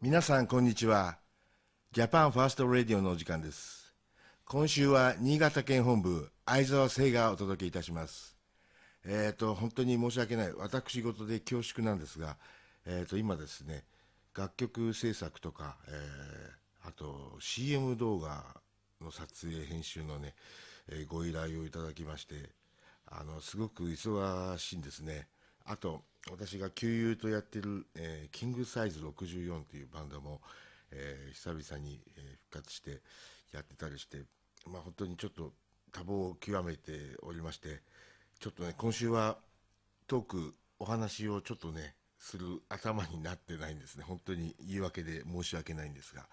皆さんこんにちは。ジャパンファーストラジオのお時間です。今週は新潟県本部相沢聖がお届けいたします。えっ、ー、と本当に申し訳ない。私事で恐縮なんですがえっ、ー、と今ですね楽曲制作とか、えー、あと CM 動画の撮影編集のね、えご依頼をいただきましてあのすごく忙しいんですね。あと私が旧友とやってる、えー、キングサイズ64というバンドも、えー、久々に、え復活してやってたりして、まあ、本当にちょっと多忙を極めておりましてちょっとね今週はトークお話をちょっとねする頭になってないんですね。本当に言い訳で申し訳ないんですが。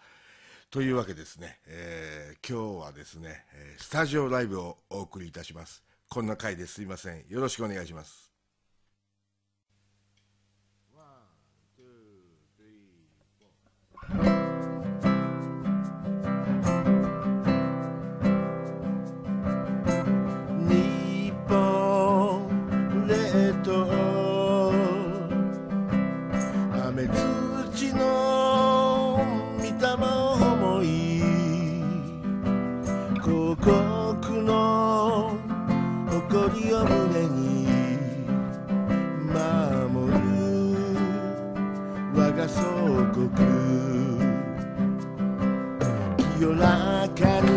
というわけですね、えー、今日はですねスタジオライブをお送りいたします。こんな回ですいません。よろしくお願いします。you'll like.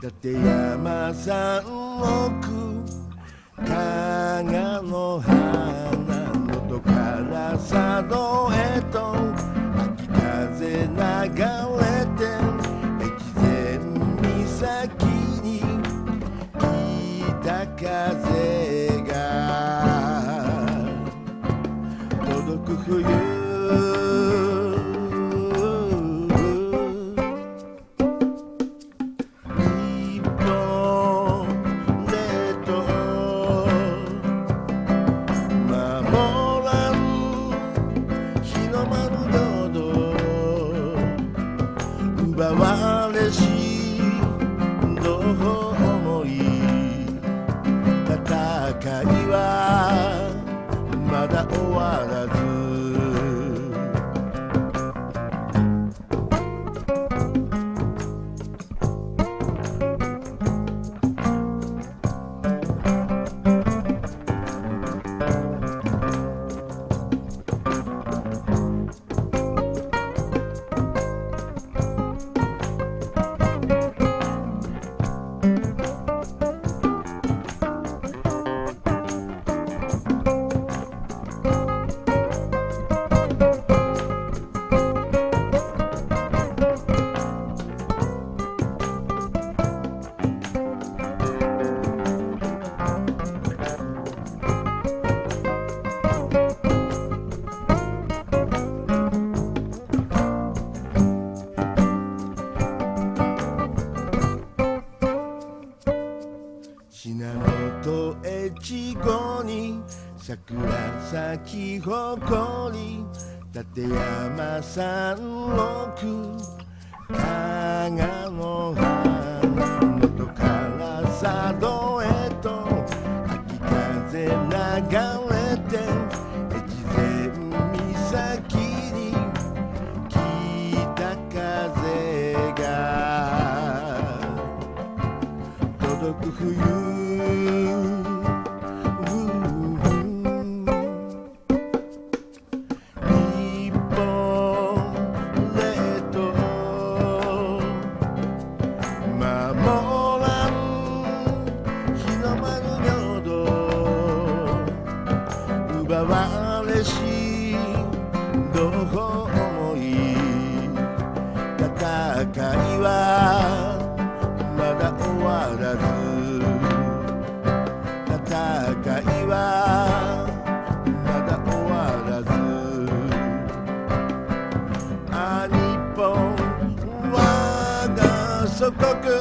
立山山奥加賀の花のどから佐渡へと秋風流咲き誇り立山山麓加賀の花元から佐渡へと秋風流国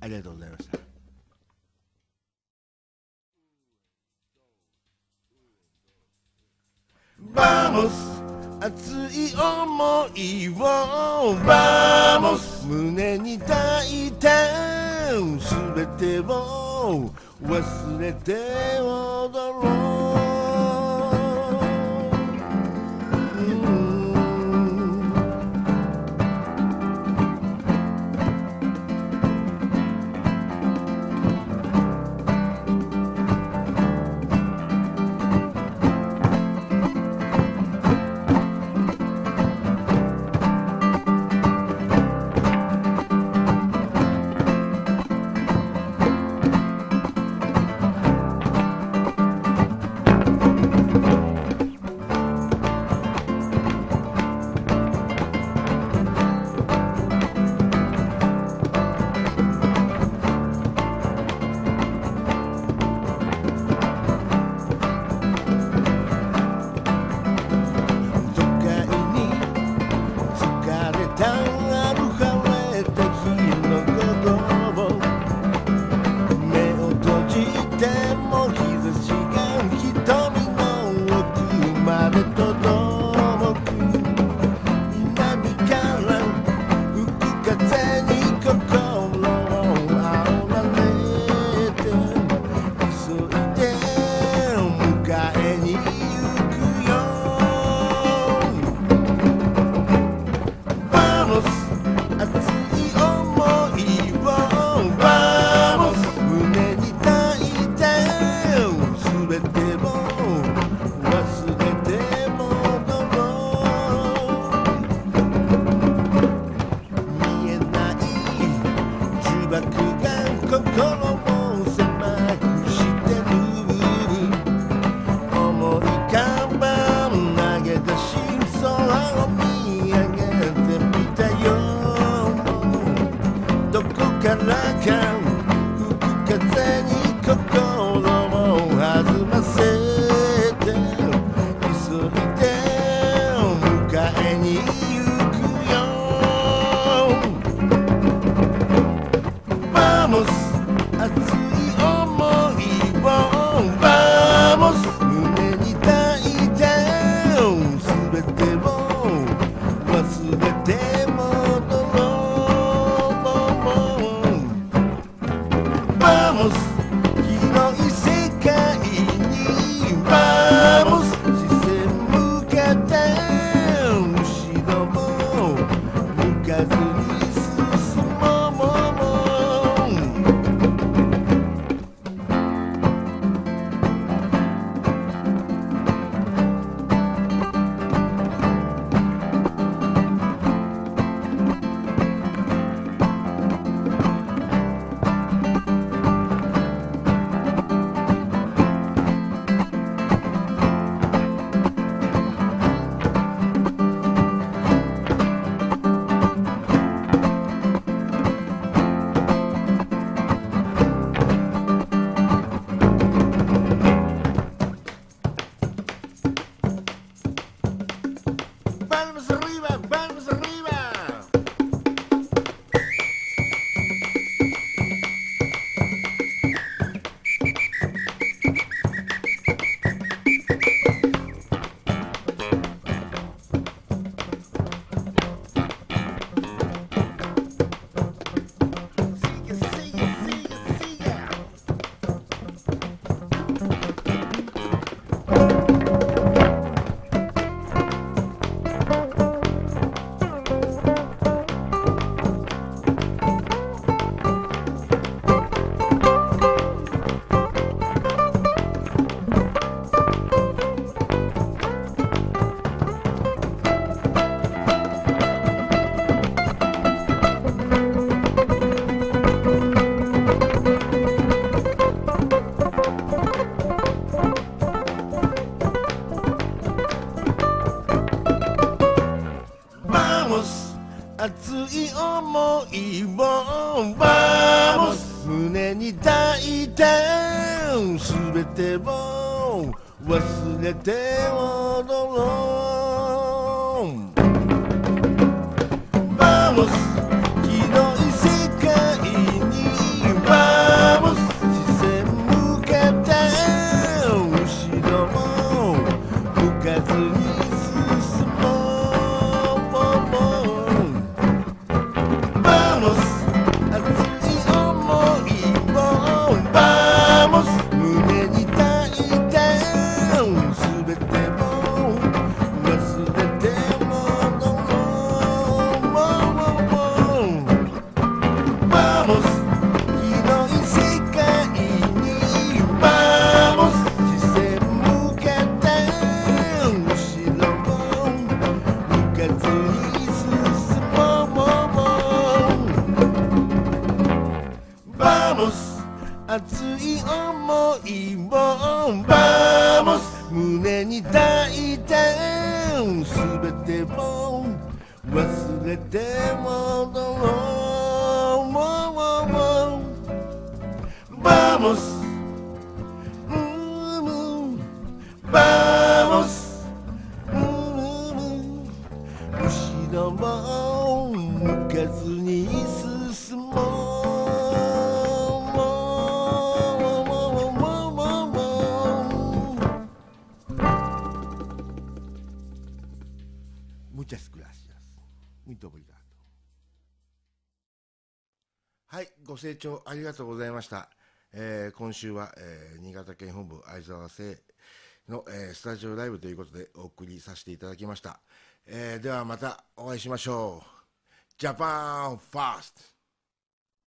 ありがとうございました。バモス熱い思いを。バモス胸に抱いて。全てを忘れて踊ろう I can. 忘れて踊ろ忘れて戻ろうバモスうんバモスうん後ろを向かずに進もう Muchas gracias. Muito obrigado. はい、ご清聴ありがとうございました。えー今週は、えー新潟県本部相沢製の、えースタジオライブということでお送りさせていただきました。えーではまたお会いしましょう。ジャパンファースト